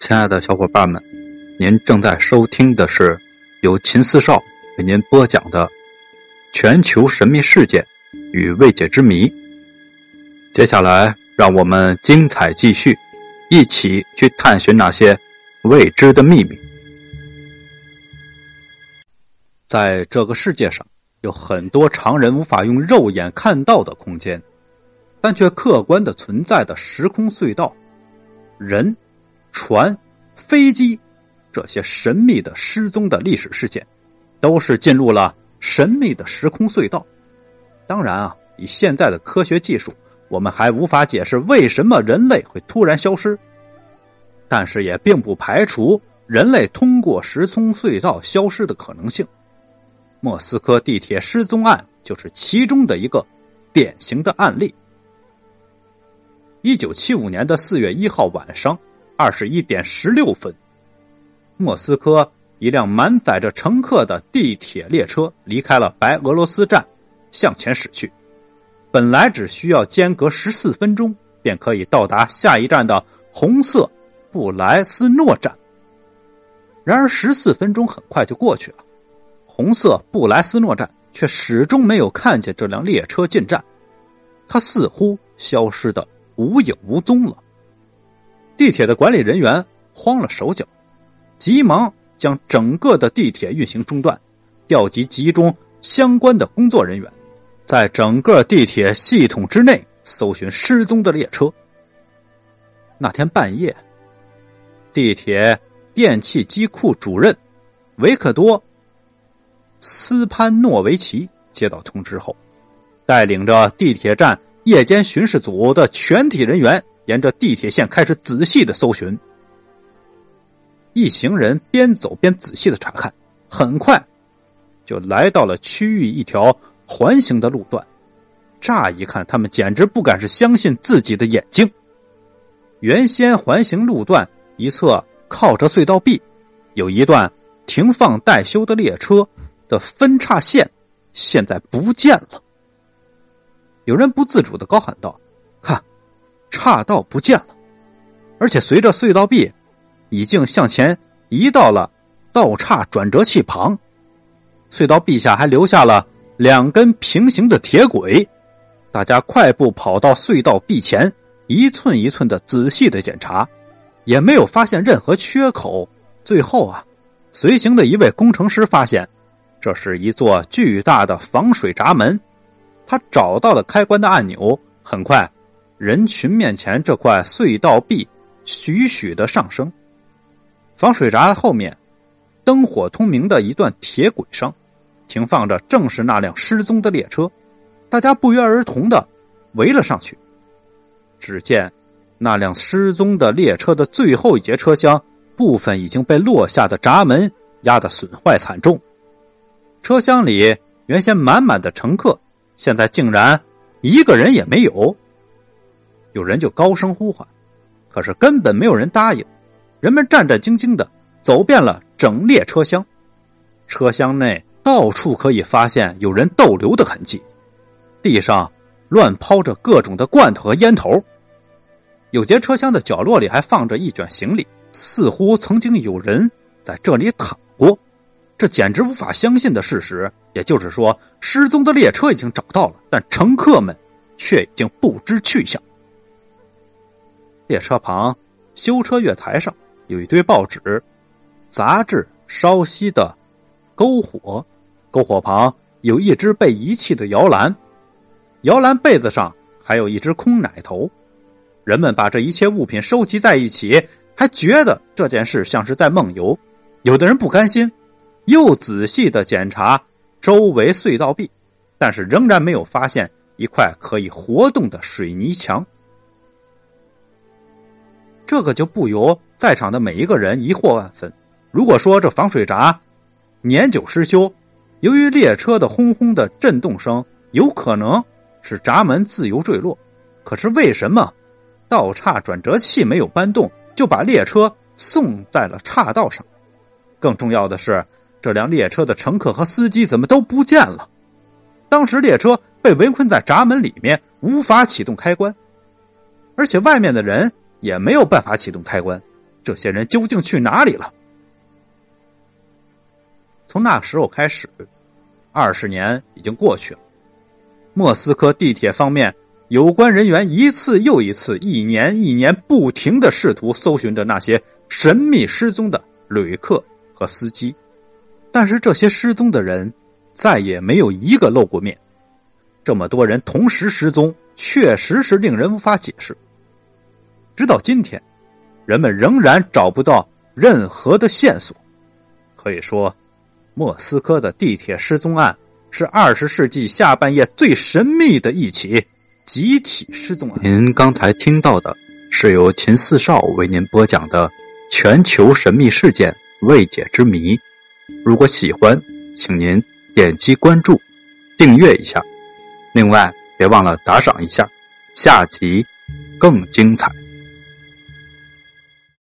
亲爱的小伙伴们，您正在收听的是由秦四少为您播讲的《全球神秘事件与未解之谜》。接下来，让我们精彩继续，一起去探寻那些未知的秘密。在这个世界上，有很多常人无法用肉眼看到的空间，但却客观的存在的时空隧道。人、船、飞机，这些神秘的失踪的历史事件，都是进入了神秘的时空隧道。当然啊，以现在的科学技术，我们还无法解释为什么人类会突然消失，但是也并不排除人类通过时空隧道消失的可能性。莫斯科地铁失踪案就是其中的一个典型的案例。一九七五年的四月一号晚上二十一点十六分，莫斯科一辆满载着乘客的地铁列车离开了白俄罗斯站，向前驶去。本来只需要间隔十四分钟便可以到达下一站的红色布莱斯诺站，然而十四分钟很快就过去了，红色布莱斯诺站却始终没有看见这辆列车进站，它似乎消失的。无影无踪了。地铁的管理人员慌了手脚，急忙将整个的地铁运行中断，调集集中相关的工作人员，在整个地铁系统之内搜寻失踪的列车。那天半夜，地铁电气机库主任维克多·斯潘诺维奇接到通知后，带领着地铁站。夜间巡视组的全体人员沿着地铁线开始仔细的搜寻。一行人边走边仔细的查看，很快就来到了区域一条环形的路段。乍一看，他们简直不敢是相信自己的眼睛。原先环形路段一侧靠着隧道壁，有一段停放待修的列车的分叉线，现在不见了。有人不自主的高喊道：“，岔道不见了，而且随着隧道壁已经向前移到了道岔转折器旁，隧道壁下还留下了两根平行的铁轨。”大家快步跑到隧道壁前，一寸一寸的仔细的检查，也没有发现任何缺口。最后啊，随行的一位工程师发现，这是一座巨大的防水闸门。他找到了开关的按钮，很快，人群面前这块隧道壁徐徐的上升。防水闸后面，灯火通明的一段铁轨上，停放着正是那辆失踪的列车。大家不约而同的围了上去。只见那辆失踪的列车的最后一节车厢部分已经被落下的闸门压得损坏惨重，车厢里原先满满的乘客。现在竟然一个人也没有，有人就高声呼唤，可是根本没有人答应。人们战战兢兢的走遍了整列车厢，车厢内到处可以发现有人逗留的痕迹，地上乱抛着各种的罐头和烟头，有节车厢的角落里还放着一卷行李，似乎曾经有人在这里躺过。这简直无法相信的事实，也就是说，失踪的列车已经找到了，但乘客们却已经不知去向。列车旁修车月台上有一堆报纸、杂志烧熄的篝火，篝火旁有一只被遗弃的摇篮，摇篮被子上还有一只空奶头。人们把这一切物品收集在一起，还觉得这件事像是在梦游。有的人不甘心。又仔细的检查周围隧道壁，但是仍然没有发现一块可以活动的水泥墙。这个就不由在场的每一个人疑惑万分。如果说这防水闸年久失修，由于列车的轰轰的震动声，有可能使闸门自由坠落，可是为什么道岔转折器没有搬动，就把列车送在了岔道上？更重要的是。这辆列车的乘客和司机怎么都不见了？当时列车被围困在闸门里面，无法启动开关，而且外面的人也没有办法启动开关。这些人究竟去哪里了？从那时候开始，二十年已经过去了。莫斯科地铁方面有关人员一次又一次、一年一年不停的试图搜寻着那些神秘失踪的旅客和司机，但是这些失踪的人再也没有一个露过面。这么多人同时失踪，确实是令人无法解释。直到今天，人们仍然找不到任何的线索。可以说，莫斯科的地铁失踪案是二十世纪下半叶最神秘的一起集体失踪案。您刚才听到的是由秦四少为您播讲的全球神秘事件未解之谜。如果喜欢，请您点击关注、订阅一下。另外，别忘了打赏一下，下集更精彩。